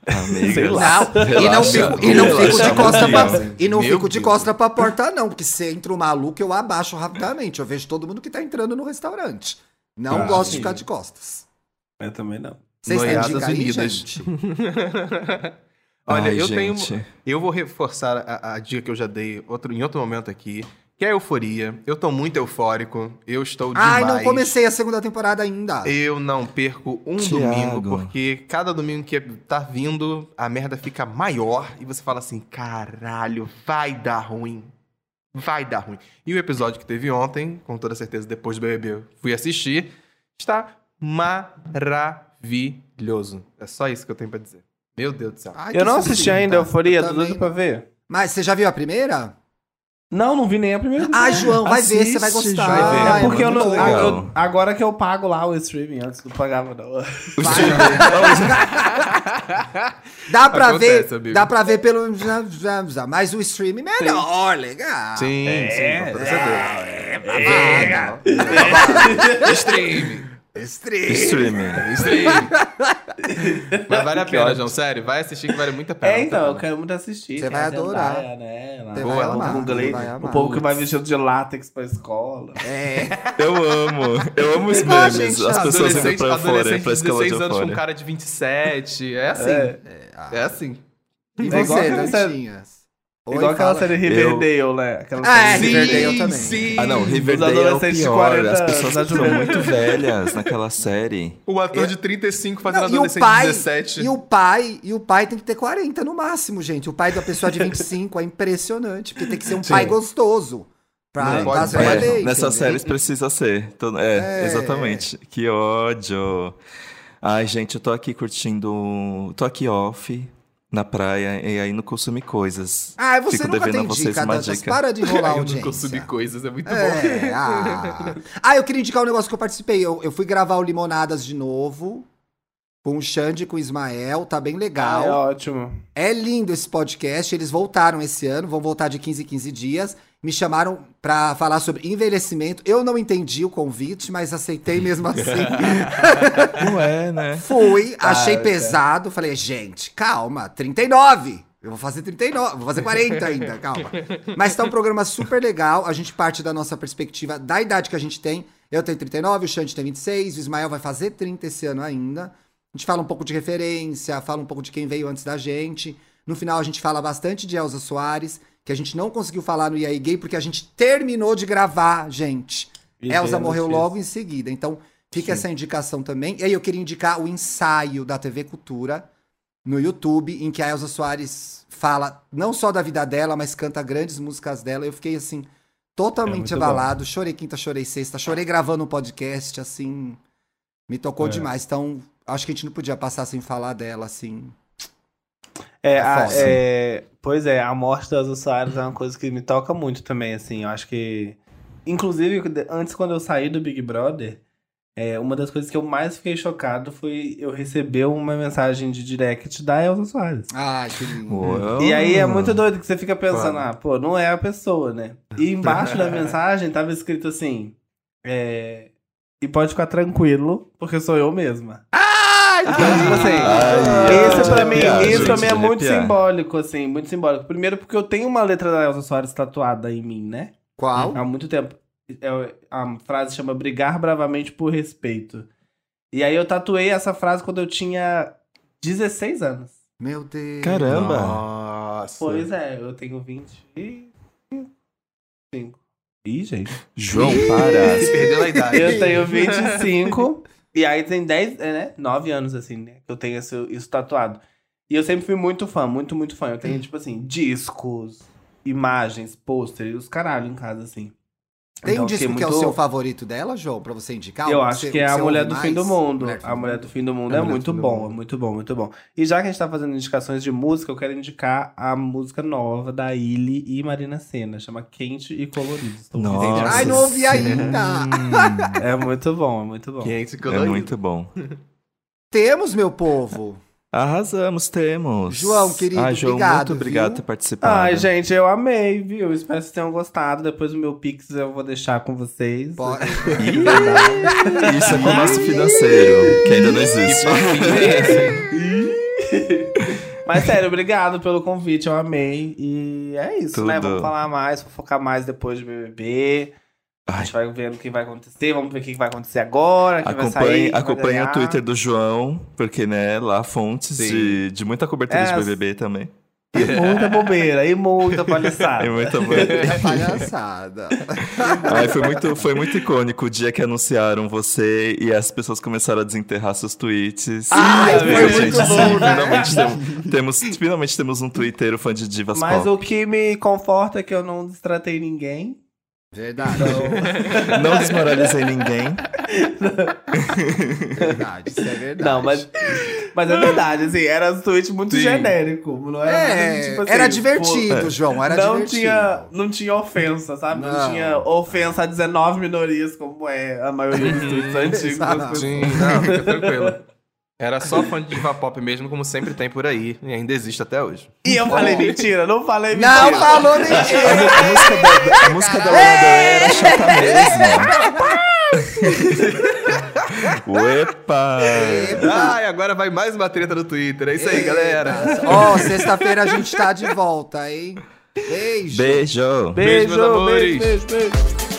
Amiga, Sei lá. Não, e não fico, e não fico Relaxa, de costa pra, e não Meu fico de Deus. costa pra porta, não. Porque se entra um maluco, eu abaixo rapidamente. Eu vejo todo mundo que tá entrando no restaurante. Não Ah, gosto de sim. ficar de costas. Eu também não. Vocês têm Noiadas dica aí, unidas. gente? Olha, Ai, eu gente. tenho. Eu vou reforçar a, a dica que eu já dei outro, em outro momento aqui, que é euforia. Eu tô muito eufórico. Eu estou demais. Ai, não comecei a segunda temporada ainda. Eu não perco um Thiago. domingo, porque cada domingo que tá vindo, a merda fica maior e você fala assim: caralho, vai dar ruim. Vai dar ruim. E o episódio que teve ontem, com toda certeza, depois do BBB, eu fui assistir, está maravilhoso. É só isso que eu tenho pra dizer. Meu Deus do céu. Ai, Eu não assisti ainda Euforia, Eu tô doido pra ver. Mas você já viu a primeira? Não, não vi nem a primeira. Ai, João, vai ver, Assiste, você vai gostar. vai ver. É porque eu muito não, eu- agora que eu pago lá o streaming, antes não pagava não. Dá pra Acontece, ver, amigo. dá pra ver pelo mas o streaming melhor, legal. Sim, É, sim, com certeza. É, Stream. Streaming. Streaming. Stream. Mas vale a pena. João. Sério, vai assistir que vale muito a pena. É, a então, eu pena. quero muito assistir. Você vai a adorar. Zendaya, né? Lá, Você vai amar, o povo que vai vestido de látex pra escola. É. Eu amo. Eu amo os memes. As pessoas indo adolescente, pra adolescente pra de escola de 16 anos com um cara de 27. É assim. É. É, assim. E É você, Dantinhas? Oi, Igual aquela série Riverdale, né? Aquela Ah, é, série- Riverdale também. sim. Ah, não, Os Riverdale é o pior. 40 As pessoas estão né? muito velhas naquela série. O ator de 35 fazendo Não, e o adolescente pai, de 17. e o pai, e o pai tem que ter 40 no máximo, gente. O pai da pessoa de 25 é impressionante, porque tem que ser um pai gostoso. Pra Não pode É, lei, nessas entendeu? séries precisa ser. Tô- é, É. exatamente. Que ódio. Ai, gente, eu tô aqui curtindo. Tô aqui off na praia e aí não consumi coisas. Ah, você Fico nunca devendo tem a vocês dica, uma Dantas. dica. Para de enrolar a eu não audiência. consumi coisas, é muito bom. É, ah. ah, eu queria indicar um negócio que eu participei. Eu, eu fui gravar o Limonadas de novo. Com o Xande e com o Ismael. Tá bem Ah, é legal. ótimo. É lindo esse podcast. Eles voltaram esse ano, vão voltar de 15 em 15 dias. Me chamaram pra falar sobre envelhecimento. Eu não entendi o convite, mas aceitei mesmo assim. Não é, né? Fui, achei Cara, pesado. Falei, gente, calma, 39. Eu vou fazer 39, vou fazer 40 ainda, calma. Mas tá um programa super legal. A gente parte da nossa perspectiva da idade que a gente tem. Eu tenho 39, o Xande tem 26, o Ismael vai fazer 30 esse ano ainda. A gente fala um pouco de referência, fala um pouco de quem veio antes da gente. No final, a gente fala bastante de Elza Soares, que a gente não conseguiu falar no IAI Gay, porque a gente terminou de gravar, gente. E Elza morreu notícia. logo em seguida. Então, fica essa indicação também. E aí, eu queria indicar o ensaio da TV Cultura no YouTube, em que a Elza Soares fala não só da vida dela, mas canta grandes músicas dela. Eu fiquei assim, totalmente É abalado. Chorei quinta, chorei sexta, chorei gravando um podcast, assim. Me tocou É. demais. Então, acho que a gente não podia passar sem falar dela, assim. É, É a- é, pois é, a morte das usuários é uma coisa que me toca muito também, assim. Eu acho que. Inclusive, antes, quando eu saí do Big Brother, é, uma das coisas que eu mais fiquei chocado foi eu receber uma mensagem de direct da Elza Soares. Ai, que lindo. E aí é muito doido que você fica pensando, Claro. ah, pô, não é a pessoa, né? E embaixo da mensagem tava escrito assim: é, e pode ficar tranquilo, porque sou eu mesma. Então, tipo assim, Ai, isso ai, pra mim, isso gente, pra mim é muito simbólico, assim, muito simbólico. Primeiro porque eu tenho uma letra da Elza Soares tatuada em mim, né? Qual? Há muito tempo. É, a frase chama brigar bravamente por respeito. E aí eu tatuei essa frase quando eu tinha 16 anos. Meu Deus. Caramba! Nossa. Pois é, eu tenho 25. Ih, gente. João, para. Se perdeu a idade. Eu tenho 25. E aí tem 10, é, né? 9 anos, assim, né? Que eu tenho isso, isso tatuado. E eu sempre fui muito fã, muito, muito fã. Eu tenho, tipo assim, discos, imagens, pôster, os caralho em casa, assim. Tem um Então, disco que é o seu favorito dela, João, pra você indicar? Eu acho você- que é a Mulher do Fim do mais? Mundo. Mulher A Mulher do Fim do Mundo A é do muito Fim do bom, Mundo. é muito bom, muito bom. E já que a gente tá fazendo indicações de música, eu quero indicar a música nova da Illy e Marina Senna, chama Quente e Colorido. Nossa. Ai, não ouvi ainda! É muito bom, é muito bom. Quente e É colorido. muito bom. Temos, meu povo. Arrasamos, temos. João, querido, ah, João, obrigado, muito obrigado viu? por ter participado. Ai, gente, eu amei, viu? Espero que vocês tenham gostado. Depois o meu Pix eu vou deixar com vocês. Pode- Isso é com o nosso financeiro, que ainda não existe. Mas sério, obrigado pelo convite, eu amei. E é isso, né? Tudo. Vamos falar mais, focar mais depois de BBB. A gente vai vendo o que vai acontecer, vamos ver o que vai acontecer agora, o que vai sair. Acompanhe, acompanhe o. Twitter do João, porque, né, lá fontes Sim. de, de muita cobertura É, de BBB também. E muita bobeira, e muita palhaçada. É muito bom. É palhaçada. Ai, foi, muito, foi muito icônico o dia que anunciaram você e as pessoas começaram a desenterrar seus tweets. Ai, E, foi gente, muito sim, bom, né? finalmente, temos, temos, finalmente temos um Twitter fã de divas Mas pop. o que me conforta é que eu não destratei ninguém. Verdade. Não desmoralizei ninguém. verdade, isso é verdade. Não, mas, mas é verdade, assim, era um tweet muito Sim. genérico. Não era, É, tipo assim, era pô, divertido, João, era não divertido. tinha, não tinha ofensa, sabe? Não. Não. tinha ofensa a 19 minorias, como é a maioria dos tweets antigos. Exato. pessoas. Sim, não, fica tranquilo. Era só fã de diva pop mesmo, como sempre tem por aí. E ainda existe até hoje. E eu falei mentira, não falei mentira. Não falou mentira. A música da, a música da Rey era chata mesmo. Uepa! Ai, agora vai mais uma treta no Twitter. É isso aí, galera. Ó, sexta-feira a gente tá de volta, hein? Beijo. Beijo! Beijo, Beijo, meus amores. beijo, beijo, beijo.